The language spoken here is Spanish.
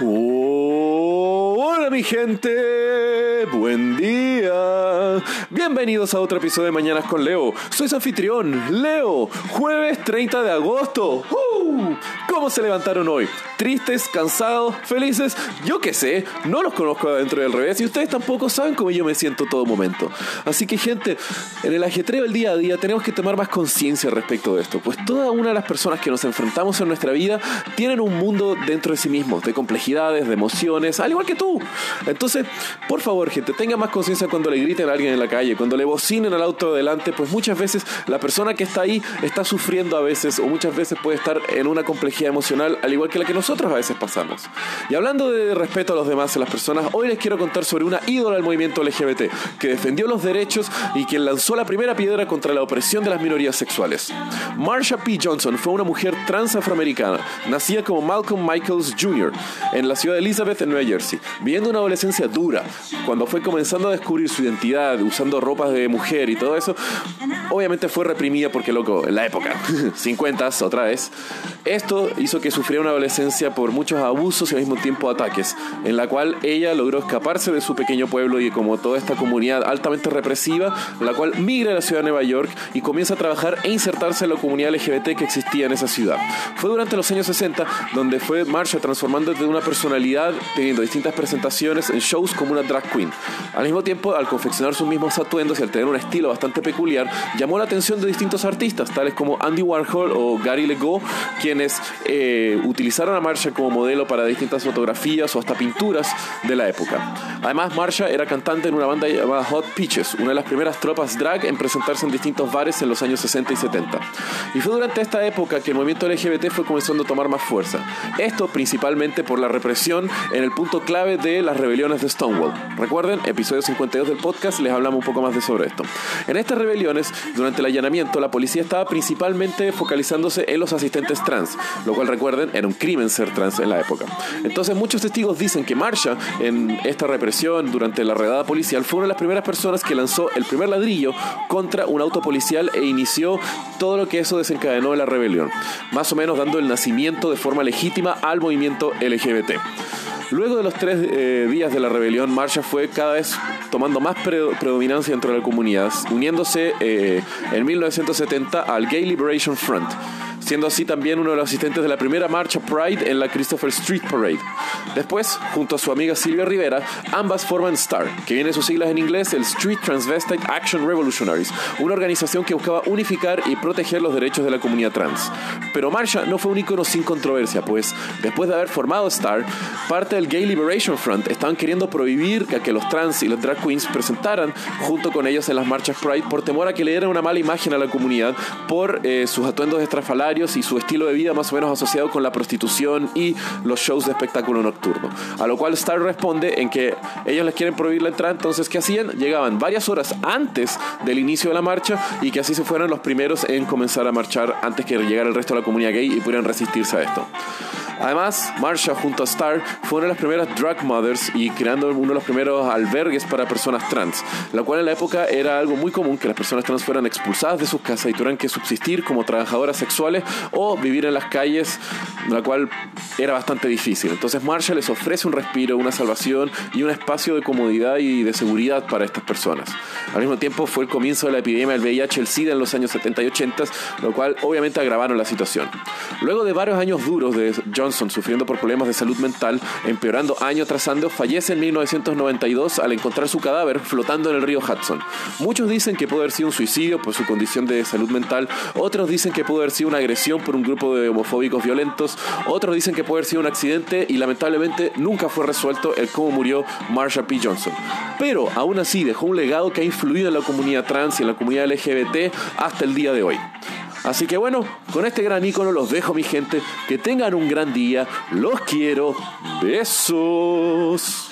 hola mi gente, buen día. Bienvenidos a otro episodio de Mañanas con Leo. Soy su anfitrión, Leo, jueves 30 de agosto. ¿Cómo se levantaron hoy? ¿Tristes, cansados, felices? Yo qué sé, no los conozco adentro del revés y ustedes tampoco saben cómo yo me siento todo momento. Así que gente, en el ajetreo del día a día tenemos que tomar más conciencia respecto de esto, pues toda una de las personas que nos enfrentamos en nuestra vida tienen un mundo dentro de sí mismos, de complejidades, de emociones, al igual que tú. Entonces, por favor, gente, tenga más conciencia cuando le griten a alguien en la calle, cuando le bocinen al auto delante, pues muchas veces la persona que está ahí está sufriendo a veces o muchas veces puede estar en una complejidad emocional al igual que la que nosotros a veces pasamos. Y hablando de respeto a los demás y a las personas, hoy les quiero contar sobre una ídola del movimiento LGBT que defendió los derechos y quien lanzó la primera piedra contra la opresión de las minorías sexuales. Marsha P. Johnson fue una mujer trans afroamericana, nacida como Malcolm Michaels Jr. en la ciudad de Elizabeth, en Nueva Jersey, viviendo una adolescencia dura. Cuando fue comenzando a descubrir su identidad, usando ropas de mujer y todo eso, obviamente fue reprimida porque, loco, en la época, 50 otra vez, esto hizo que sufriera una adolescencia por muchos abusos y al mismo tiempo ataques, en la cual ella logró escaparse de su pequeño pueblo y como toda esta comunidad altamente represiva, la cual migra a la ciudad de Nueva York y comienza a trabajar e insertarse en la comunidad LGBT que existía en esa ciudad. Fue durante los años 60 donde fue Marsha transformando de una personalidad, teniendo distintas presentaciones en shows como una drag queen. Al mismo tiempo, al confeccionar sus mismos atuendos y al tener un estilo bastante peculiar, llamó la atención de distintos artistas, tales como Andy Warhol o Gary Legault, quienes eh, utilizaron a Marsha como modelo para distintas fotografías o hasta pinturas de la época. Además, Marsha era cantante en una banda llamada Hot Peaches, una de las primeras tropas drag en presentarse en distintos bares en los años 60 y 70. Y fue durante esta época que el movimiento LGBT fue comenzando a tomar más fuerza. Esto principalmente por la represión en el punto clave de las rebeliones de Stonewall. Recuerden, episodio 52 del podcast les hablamos un poco más de sobre esto. En estas rebeliones, durante el allanamiento, la policía estaba principalmente focalizándose en los asistentes trans, lo cual recuerden era un crimen ser trans en la época. Entonces muchos testigos dicen que Marsha en esta represión durante la redada policial fue una de las primeras personas que lanzó el primer ladrillo contra un auto policial e inició todo lo que eso desencadenó en la rebelión, más o menos dando el nacimiento de forma legítima al movimiento LGBT. Luego de los tres eh, días de la rebelión, Marsha fue cada vez tomando más predominancia dentro de la comunidad, uniéndose eh, en 1970 al Gay Liberation Front siendo así también uno de los asistentes de la primera marcha Pride en la Christopher Street Parade. Después, junto a su amiga Silvia Rivera, ambas forman STAR, que viene de sus siglas en inglés el Street Transvestite Action Revolutionaries, una organización que buscaba unificar y proteger los derechos de la comunidad trans. Pero Marsha no fue un ícono sin controversia, pues después de haber formado STAR, parte del Gay Liberation Front estaban queriendo prohibir que, los trans y los drag queens presentaran junto con ellos en las marchas Pride por temor a que le dieran una mala imagen a la comunidad por eh, sus atuendos estrafalarios y su estilo de vida más o menos asociado con la prostitución y los shows de espectáculo nocturno. A lo cual Star responde en que ellos les quieren prohibir la entrada, entonces ¿qué hacían? Llegaban varias horas antes del inicio de la marcha y que así se fueran los primeros en comenzar a marchar antes que llegara el resto de la comunidad gay y pudieran resistirse a esto. Además, Marsha junto a Star fue una de las primeras drug mothers y creando uno de los primeros albergues para personas trans, la cual en la época era algo muy común que las personas trans fueran expulsadas de sus casas y tuvieran que subsistir como trabajadoras sexuales o vivir en las calles, la cual era bastante difícil. Entonces Marsha les ofrece un respiro, una salvación y un espacio de comodidad y de seguridad para estas personas. Al mismo tiempo fue el comienzo de la epidemia del VIH, el SIDA en los años 70 y 80, lo cual obviamente agravaron la situación. Luego de varios años duros de John Johnson, sufriendo por problemas de salud mental, empeorando año tras año, fallece en 1992 al encontrar su cadáver flotando en el río Hudson. Muchos dicen que pudo haber sido un suicidio por su condición de salud mental, otros dicen que pudo haber sido una agresión por un grupo de homofóbicos violentos, otros dicen que pudo haber sido un accidente y lamentablemente nunca fue resuelto el cómo murió Marsha P. Johnson. Pero aún así dejó un legado que ha influido en la comunidad trans y en la comunidad LGBT hasta el día de hoy. Así que bueno, con este gran icono los dejo mi gente. Que tengan un gran día. Los quiero. Besos.